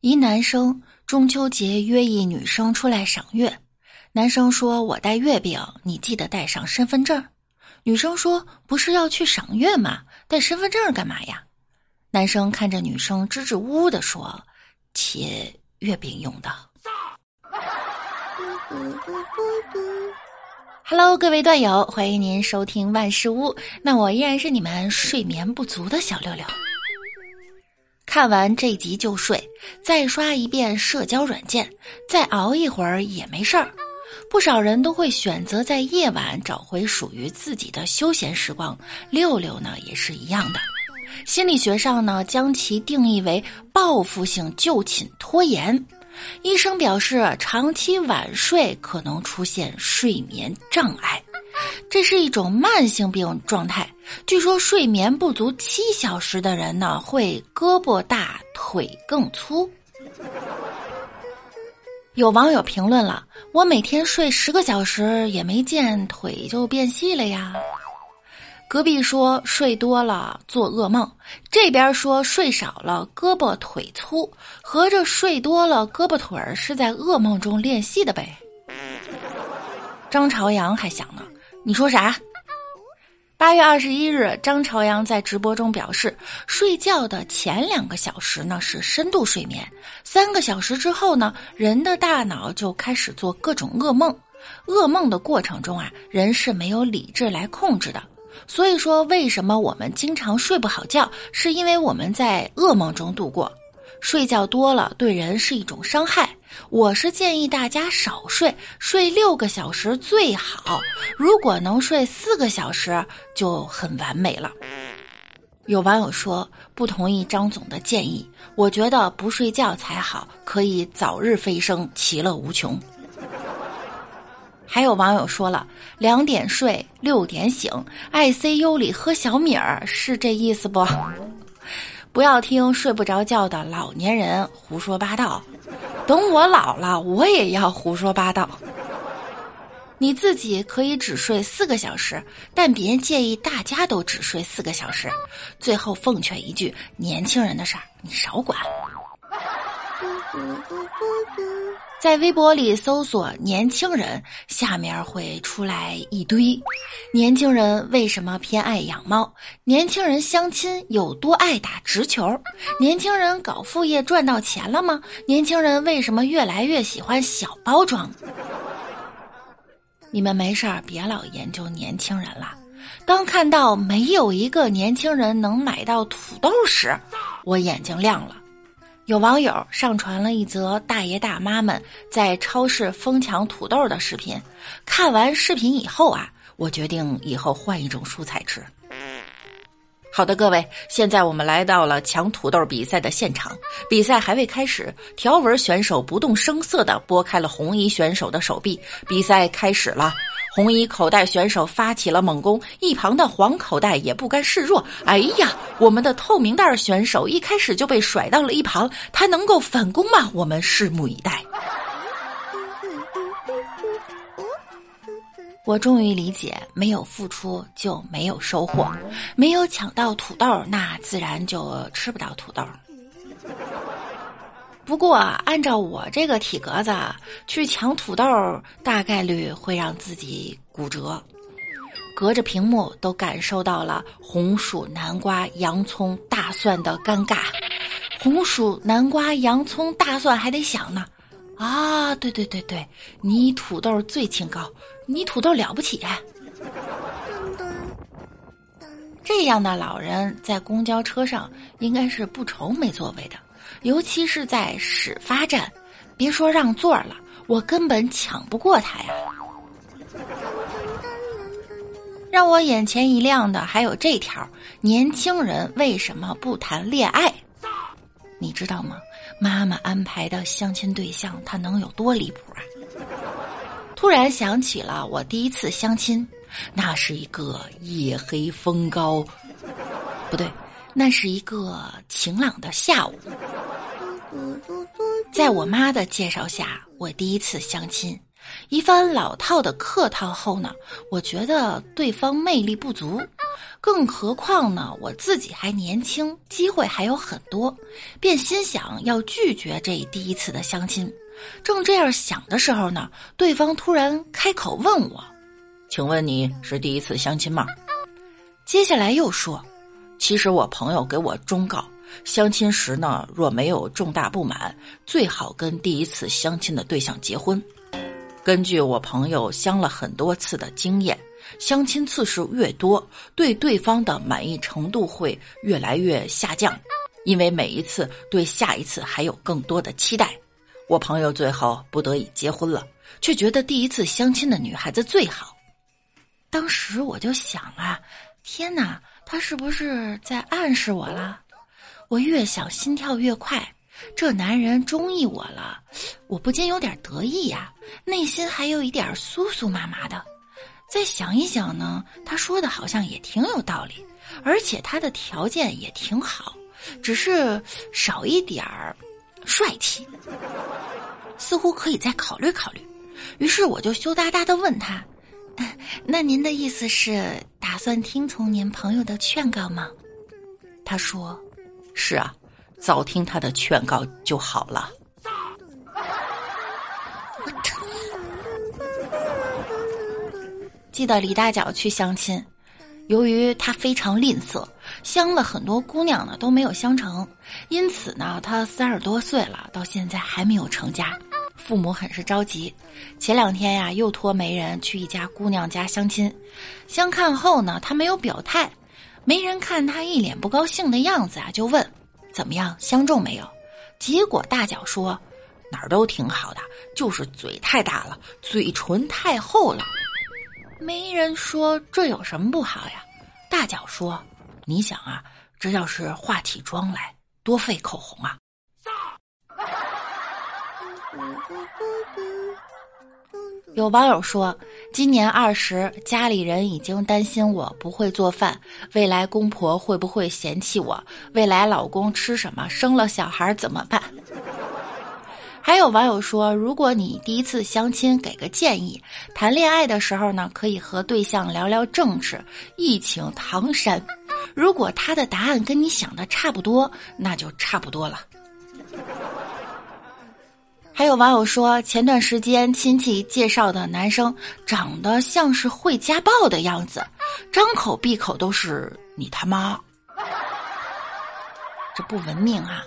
一男生中秋节约一女生出来赏月，男生说：“我带月饼，你记得带上身份证。”女生说：“不是要去赏月吗？带身份证干嘛呀？”男生看着女生支支吾吾的说：“切月饼用的。”Hello，各位段友，欢迎您收听万事屋。那我依然是你们睡眠不足的小六六。看完这集就睡，再刷一遍社交软件，再熬一会儿也没事儿。不少人都会选择在夜晚找回属于自己的休闲时光，六六呢也是一样的。心理学上呢将其定义为报复性就寝拖延。医生表示，长期晚睡可能出现睡眠障碍。这是一种慢性病状态。据说睡眠不足七小时的人呢，会胳膊大腿更粗。有网友评论了：“我每天睡十个小时，也没见腿就变细了呀。”隔壁说睡多了做噩梦，这边说睡少了胳膊腿粗，合着睡多了胳膊腿儿是在噩梦中练戏的呗。张朝阳还想呢。你说啥？八月二十一日，张朝阳在直播中表示，睡觉的前两个小时呢是深度睡眠，三个小时之后呢，人的大脑就开始做各种噩梦。噩梦的过程中啊，人是没有理智来控制的。所以说，为什么我们经常睡不好觉，是因为我们在噩梦中度过。睡觉多了对人是一种伤害。我是建议大家少睡，睡六个小时最好。如果能睡四个小时就很完美了。有网友说不同意张总的建议，我觉得不睡觉才好，可以早日飞升，其乐无穷。还有网友说了，两点睡，六点醒，ICU 里喝小米儿，是这意思不？不要听睡不着觉的老年人胡说八道。等我老了，我也要胡说八道。你自己可以只睡四个小时，但别介意大家都只睡四个小时。最后奉劝一句：年轻人的事儿你少管。在微博里搜索“年轻人”，下面会出来一堆。年轻人为什么偏爱养猫？年轻人相亲有多爱打直球？年轻人搞副业赚到钱了吗？年轻人为什么越来越喜欢小包装？你们没事儿别老研究年轻人了。当看到没有一个年轻人能买到土豆时，我眼睛亮了。有网友上传了一则大爷大妈们在超市疯抢土豆的视频。看完视频以后啊，我决定以后换一种蔬菜吃。好的，各位，现在我们来到了抢土豆比赛的现场。比赛还未开始，条纹选手不动声色地拨开了红衣选手的手臂。比赛开始了。红衣口袋选手发起了猛攻，一旁的黄口袋也不甘示弱。哎呀，我们的透明袋选手一开始就被甩到了一旁，他能够反攻吗？我们拭目以待。我终于理解，没有付出就没有收获，没有抢到土豆，那自然就吃不到土豆。不过，按照我这个体格子去抢土豆，大概率会让自己骨折。隔着屏幕都感受到了红薯、南瓜、洋葱、大蒜的尴尬。红薯、南瓜、洋葱、大蒜还得想呢。啊，对对对对，你土豆最清高，你土豆了不起。这样的老人在公交车上应该是不愁没座位的。尤其是在始发站，别说让座了，我根本抢不过他呀！让我眼前一亮的还有这条：年轻人为什么不谈恋爱？你知道吗？妈妈安排的相亲对象他能有多离谱啊？突然想起了我第一次相亲，那是一个夜黑风高，不对。那是一个晴朗的下午，在我妈的介绍下，我第一次相亲。一番老套的客套后呢，我觉得对方魅力不足，更何况呢，我自己还年轻，机会还有很多，便心想要拒绝这第一次的相亲。正这样想的时候呢，对方突然开口问我：“请问你是第一次相亲吗？”接下来又说：“其实我朋友给我忠告，相亲时呢，若没有重大不满，最好跟第一次相亲的对象结婚。根据我朋友相了很多次的经验。”相亲次数越多，对对方的满意程度会越来越下降，因为每一次对下一次还有更多的期待。我朋友最后不得已结婚了，却觉得第一次相亲的女孩子最好。当时我就想啊，天哪，他是不是在暗示我了？我越想心跳越快，这男人中意我了，我不禁有点得意呀，内心还有一点酥酥麻麻的。再想一想呢，他说的好像也挺有道理，而且他的条件也挺好，只是少一点儿帅气，似乎可以再考虑考虑。于是我就羞答答的问他：“那您的意思是打算听从您朋友的劝告吗？”他说：“是啊，早听他的劝告就好了。”记得李大脚去相亲，由于他非常吝啬，相了很多姑娘呢都没有相成，因此呢他三十多岁了，到现在还没有成家，父母很是着急。前两天呀，又托媒人去一家姑娘家相亲，相看后呢，他没有表态，媒人看他一脸不高兴的样子啊，就问怎么样相中没有？结果大脚说哪儿都挺好的，就是嘴太大了，嘴唇太厚了。没人说这有什么不好呀？大脚说：“你想啊，这要是化起妆来，多费口红啊！”有网友说，今年二十，家里人已经担心我不会做饭，未来公婆会不会嫌弃我？未来老公吃什么？生了小孩怎么办？还有网友说，如果你第一次相亲，给个建议：谈恋爱的时候呢，可以和对象聊聊政治，一请唐山。如果他的答案跟你想的差不多，那就差不多了。还有网友说，前段时间亲戚介绍的男生长得像是会家暴的样子，张口闭口都是“你他妈”，这不文明啊！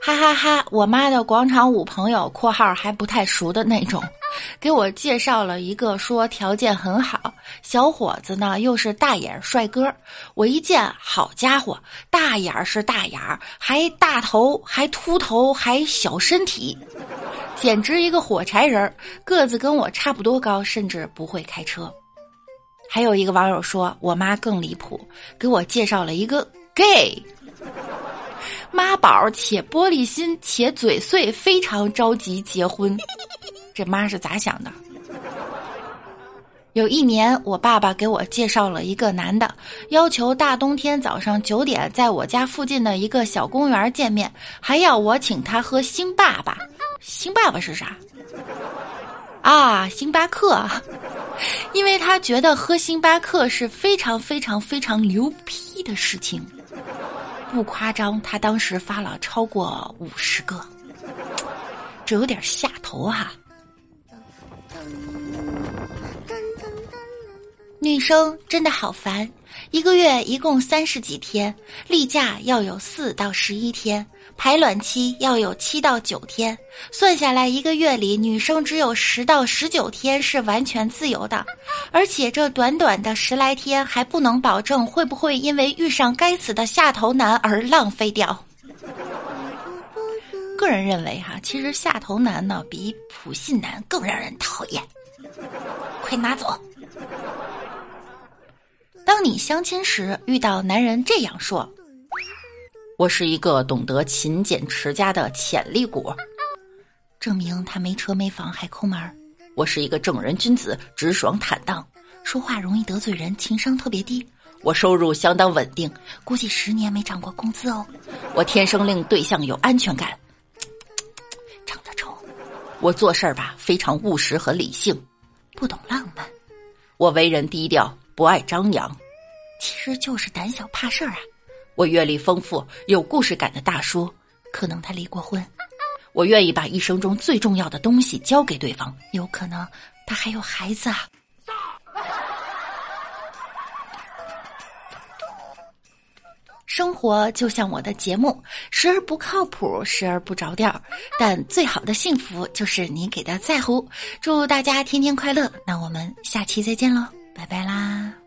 哈哈哈！我妈的广场舞朋友（括号还不太熟的那种），给我介绍了一个说条件很好，小伙子呢又是大眼帅哥。我一见，好家伙，大眼是大眼，还大头，还秃头，还小身体，简直一个火柴人。个子跟我差不多高，甚至不会开车。还有一个网友说，我妈更离谱，给我介绍了一个 gay。妈宝且玻璃心且嘴碎，非常着急结婚。这妈是咋想的？有一年，我爸爸给我介绍了一个男的，要求大冬天早上九点在我家附近的一个小公园见面，还要我请他喝星爸爸。星爸爸是啥？啊，星巴克。因为他觉得喝星巴克是非常非常非常牛批的事情。不夸张，他当时发了超过五十个，这有点下头哈。女生真的好烦，一个月一共三十几天，例假要有四到十一天。排卵期要有七到九天，算下来一个月里，女生只有十到十九天是完全自由的，而且这短短的十来天还不能保证会不会因为遇上该死的下头男而浪费掉。个人认为哈，其实下头男呢比普信男更让人讨厌，快拿走。当你相亲时遇到男人这样说。我是一个懂得勤俭持家的潜力股，证明他没车没房还抠门儿。我是一个正人君子，直爽坦荡，说话容易得罪人，情商特别低。我收入相当稳定，估计十年没涨过工资哦。我天生令对象有安全感，长得丑。我做事儿吧非常务实和理性，不懂浪漫。我为人低调，不爱张扬。其实就是胆小怕事儿啊。我阅历丰富、有故事感的大叔，可能他离过婚。我愿意把一生中最重要的东西交给对方，有可能他还有孩子啊。生活就像我的节目，时而不靠谱，时而不着调，但最好的幸福就是你给的在乎。祝大家天天快乐，那我们下期再见喽，拜拜啦。